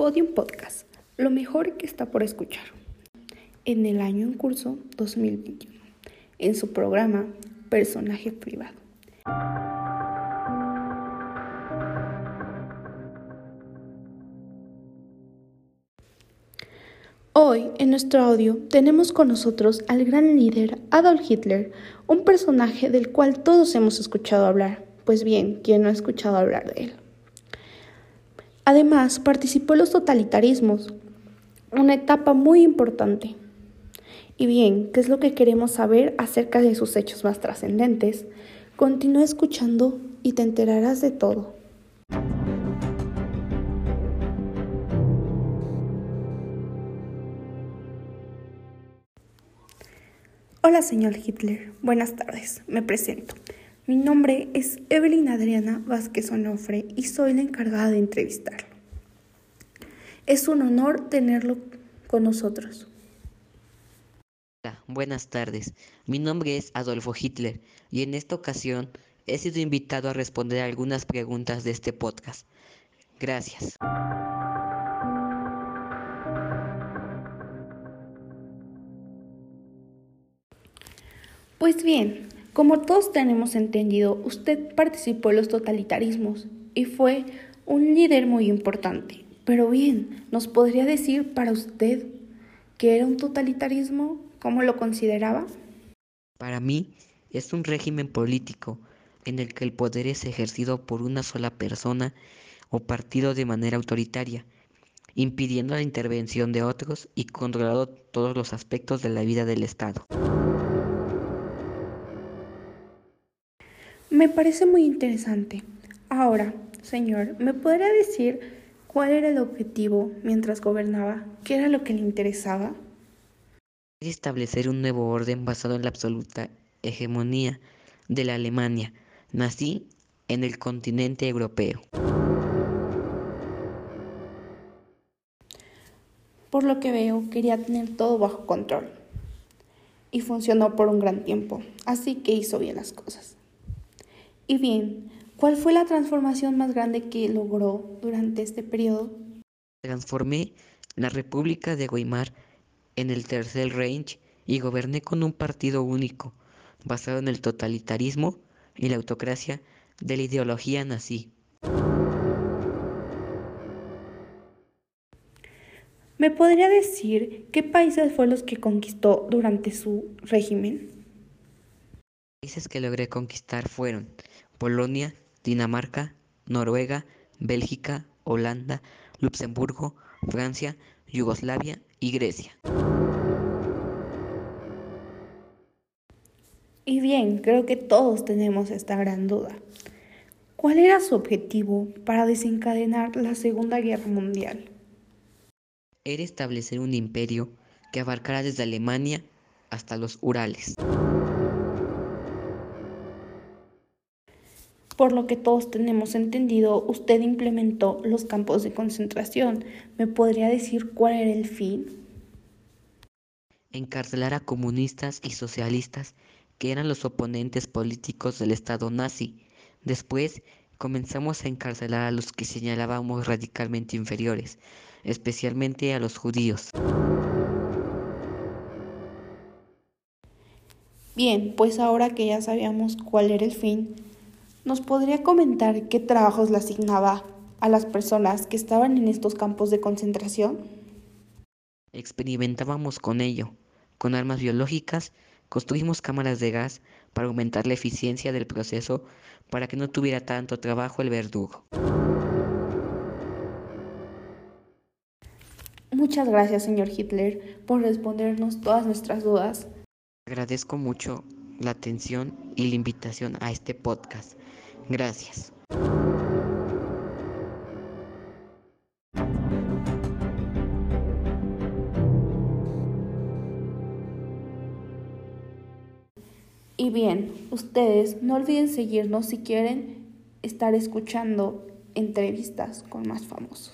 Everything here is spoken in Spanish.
Podium Podcast, lo mejor que está por escuchar. En el año en curso 2021, en su programa Personaje Privado. Hoy, en nuestro audio, tenemos con nosotros al gran líder Adolf Hitler, un personaje del cual todos hemos escuchado hablar. Pues bien, ¿quién no ha escuchado hablar de él? Además, participó en los totalitarismos, una etapa muy importante. Y bien, ¿qué es lo que queremos saber acerca de sus hechos más trascendentes? Continúa escuchando y te enterarás de todo. Hola, señor Hitler. Buenas tardes. Me presento. Mi nombre es Evelyn Adriana Vázquez Onofre y soy la encargada de entrevistarlo. Es un honor tenerlo con nosotros. Hola, buenas tardes. Mi nombre es Adolfo Hitler y en esta ocasión he sido invitado a responder algunas preguntas de este podcast. Gracias. Pues bien, como todos tenemos entendido, usted participó en los totalitarismos y fue un líder muy importante. Pero bien, ¿nos podría decir para usted qué era un totalitarismo? ¿Cómo lo consideraba? Para mí es un régimen político en el que el poder es ejercido por una sola persona o partido de manera autoritaria, impidiendo la intervención de otros y controlando todos los aspectos de la vida del Estado. Me parece muy interesante. Ahora, señor, ¿me podría decir cuál era el objetivo mientras gobernaba? ¿Qué era lo que le interesaba? Establecer un nuevo orden basado en la absoluta hegemonía de la Alemania nací en el continente europeo. Por lo que veo, quería tener todo bajo control. Y funcionó por un gran tiempo, así que hizo bien las cosas. Y bien, ¿cuál fue la transformación más grande que logró durante este periodo? Transformé la República de Weimar en el Tercer Reich y goberné con un partido único, basado en el totalitarismo y la autocracia de la ideología nazi. ¿Me podría decir qué países fue los que conquistó durante su régimen? países que logré conquistar fueron Polonia, Dinamarca, Noruega, Bélgica, Holanda, Luxemburgo, Francia, Yugoslavia y Grecia. Y bien, creo que todos tenemos esta gran duda. ¿Cuál era su objetivo para desencadenar la Segunda Guerra Mundial? Era establecer un imperio que abarcara desde Alemania hasta los Urales. Por lo que todos tenemos entendido, usted implementó los campos de concentración. ¿Me podría decir cuál era el fin? Encarcelar a comunistas y socialistas que eran los oponentes políticos del Estado nazi. Después comenzamos a encarcelar a los que señalábamos radicalmente inferiores, especialmente a los judíos. Bien, pues ahora que ya sabíamos cuál era el fin, ¿Nos podría comentar qué trabajos le asignaba a las personas que estaban en estos campos de concentración? Experimentábamos con ello. Con armas biológicas, construimos cámaras de gas para aumentar la eficiencia del proceso para que no tuviera tanto trabajo el verdugo. Muchas gracias, señor Hitler, por respondernos todas nuestras dudas. Agradezco mucho la atención y la invitación a este podcast. Gracias. Y bien, ustedes no olviden seguirnos si quieren estar escuchando entrevistas con más famosos.